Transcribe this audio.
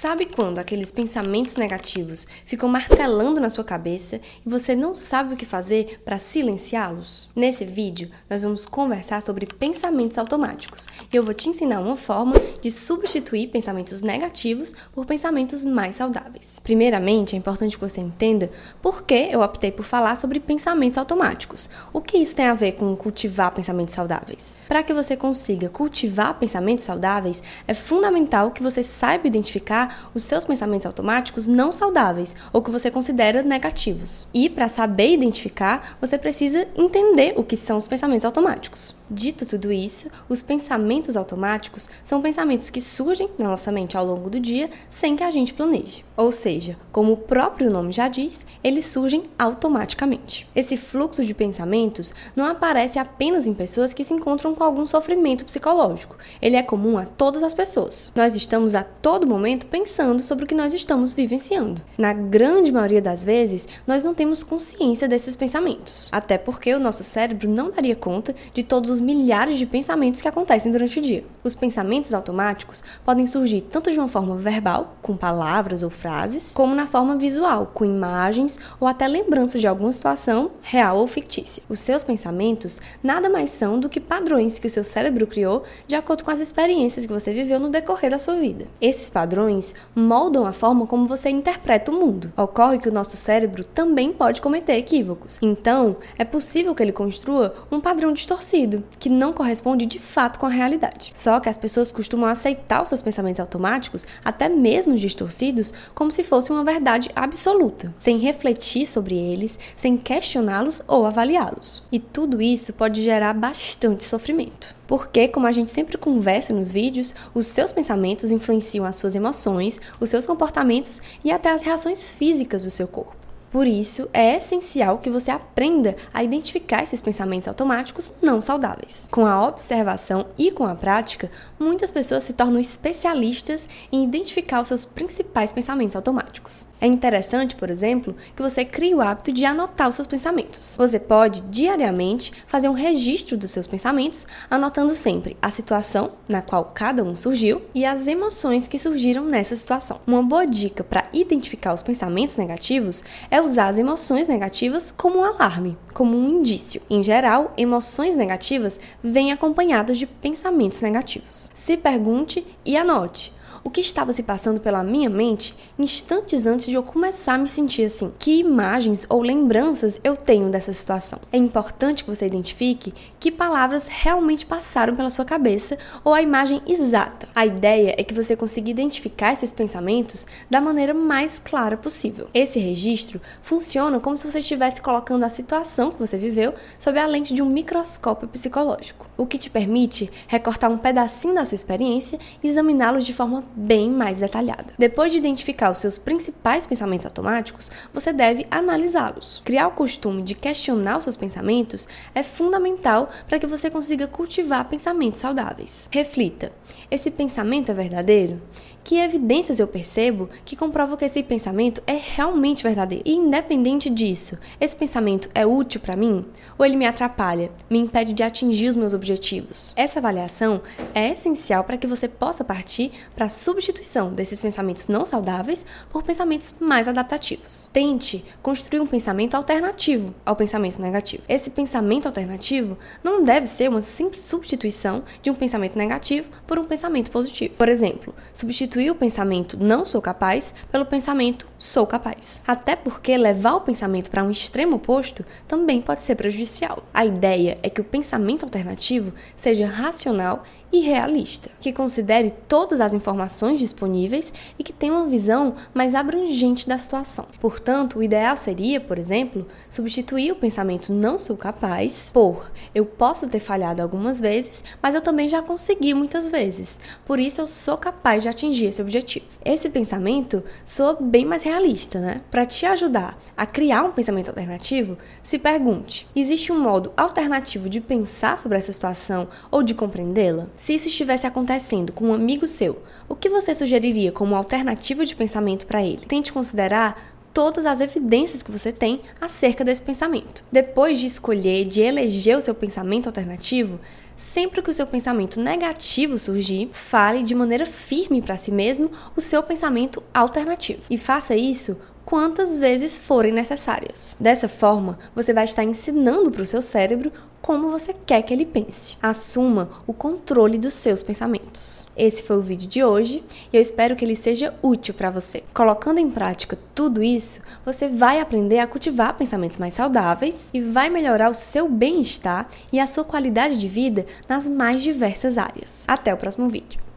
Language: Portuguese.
Sabe quando aqueles pensamentos negativos ficam martelando na sua cabeça e você não sabe o que fazer para silenciá-los? Nesse vídeo, nós vamos conversar sobre pensamentos automáticos e eu vou te ensinar uma forma de substituir pensamentos negativos por pensamentos mais saudáveis. Primeiramente, é importante que você entenda por que eu optei por falar sobre pensamentos automáticos. O que isso tem a ver com cultivar pensamentos saudáveis? Para que você consiga cultivar pensamentos saudáveis, é fundamental que você saiba identificar os seus pensamentos automáticos não saudáveis ou que você considera negativos. E para saber identificar, você precisa entender o que são os pensamentos automáticos. Dito tudo isso, os pensamentos automáticos são pensamentos que surgem na nossa mente ao longo do dia sem que a gente planeje. Ou seja, como o próprio nome já diz, eles surgem automaticamente. Esse fluxo de pensamentos não aparece apenas em pessoas que se encontram com algum sofrimento psicológico. Ele é comum a todas as pessoas. Nós estamos a todo momento pensando sobre o que nós estamos vivenciando. Na grande maioria das vezes, nós não temos consciência desses pensamentos, até porque o nosso cérebro não daria conta de todos os os milhares de pensamentos que acontecem durante o dia. Os pensamentos automáticos podem surgir tanto de uma forma verbal, com palavras ou frases, como na forma visual, com imagens ou até lembranças de alguma situação real ou fictícia. Os seus pensamentos nada mais são do que padrões que o seu cérebro criou de acordo com as experiências que você viveu no decorrer da sua vida. Esses padrões moldam a forma como você interpreta o mundo. Ocorre que o nosso cérebro também pode cometer equívocos. Então, é possível que ele construa um padrão distorcido, que não corresponde de fato com a realidade. Só que as pessoas costumam aceitar os seus pensamentos automáticos, até mesmo distorcidos, como se fosse uma verdade absoluta, sem refletir sobre eles, sem questioná-los ou avaliá-los. E tudo isso pode gerar bastante sofrimento. Porque, como a gente sempre conversa nos vídeos, os seus pensamentos influenciam as suas emoções, os seus comportamentos e até as reações físicas do seu corpo. Por isso, é essencial que você aprenda a identificar esses pensamentos automáticos não saudáveis. Com a observação e com a prática, muitas pessoas se tornam especialistas em identificar os seus principais pensamentos automáticos. É interessante, por exemplo, que você crie o hábito de anotar os seus pensamentos. Você pode diariamente fazer um registro dos seus pensamentos, anotando sempre a situação na qual cada um surgiu e as emoções que surgiram nessa situação. Uma boa dica para identificar os pensamentos negativos é é usar as emoções negativas como um alarme, como um indício. Em geral, emoções negativas vêm acompanhadas de pensamentos negativos. Se pergunte e anote o que estava se passando pela minha mente instantes antes de eu começar a me sentir assim. Que imagens ou lembranças eu tenho dessa situação? É importante que você identifique que palavras realmente passaram pela sua cabeça ou a imagem exata. A ideia é que você consiga identificar esses pensamentos da maneira mais clara possível. Esse registro funciona como se você estivesse colocando a situação que você viveu sob a lente de um microscópio psicológico, o que te permite recortar um pedacinho da sua experiência e examiná-lo de forma bem mais detalhada. Depois de identificar os seus principais pensamentos automáticos, você deve analisá-los. Criar o costume de questionar os seus pensamentos é fundamental para que você consiga cultivar pensamentos saudáveis. Reflita: esse pensamento é verdadeiro? Que evidências eu percebo que comprovam que esse pensamento é realmente verdadeiro? E independente disso, esse pensamento é útil para mim? Ou ele me atrapalha, me impede de atingir os meus objetivos? Essa avaliação é essencial para que você possa partir para a substituição desses pensamentos não saudáveis por pensamentos mais adaptativos. Tente construir um pensamento alternativo ao pensamento negativo. Esse pensamento alternativo não deve ser uma simples substituição de um pensamento negativo por um pensamento positivo. Por exemplo, substituir o pensamento não sou capaz pelo pensamento sou capaz. Até porque levar o pensamento para um extremo oposto também pode ser prejudicial. A ideia é que o pensamento alternativo seja racional e realista, que considere todas as disponíveis e que tenha uma visão mais abrangente da situação. Portanto, o ideal seria, por exemplo, substituir o pensamento não sou capaz por eu posso ter falhado algumas vezes, mas eu também já consegui muitas vezes. Por isso eu sou capaz de atingir esse objetivo. Esse pensamento soa bem mais realista, né? Para te ajudar a criar um pensamento alternativo, se pergunte: existe um modo alternativo de pensar sobre essa situação ou de compreendê-la? Se isso estivesse acontecendo com um amigo seu, o que você sugeriria como alternativa de pensamento para ele? Tente considerar todas as evidências que você tem acerca desse pensamento. Depois de escolher, de eleger o seu pensamento alternativo, sempre que o seu pensamento negativo surgir, fale de maneira firme para si mesmo o seu pensamento alternativo. E faça isso quantas vezes forem necessárias. Dessa forma, você vai estar ensinando para o seu cérebro como você quer que ele pense. Assuma o controle dos seus pensamentos. Esse foi o vídeo de hoje e eu espero que ele seja útil para você. Colocando em prática tudo isso, você vai aprender a cultivar pensamentos mais saudáveis e vai melhorar o seu bem-estar e a sua qualidade de vida nas mais diversas áreas. Até o próximo vídeo.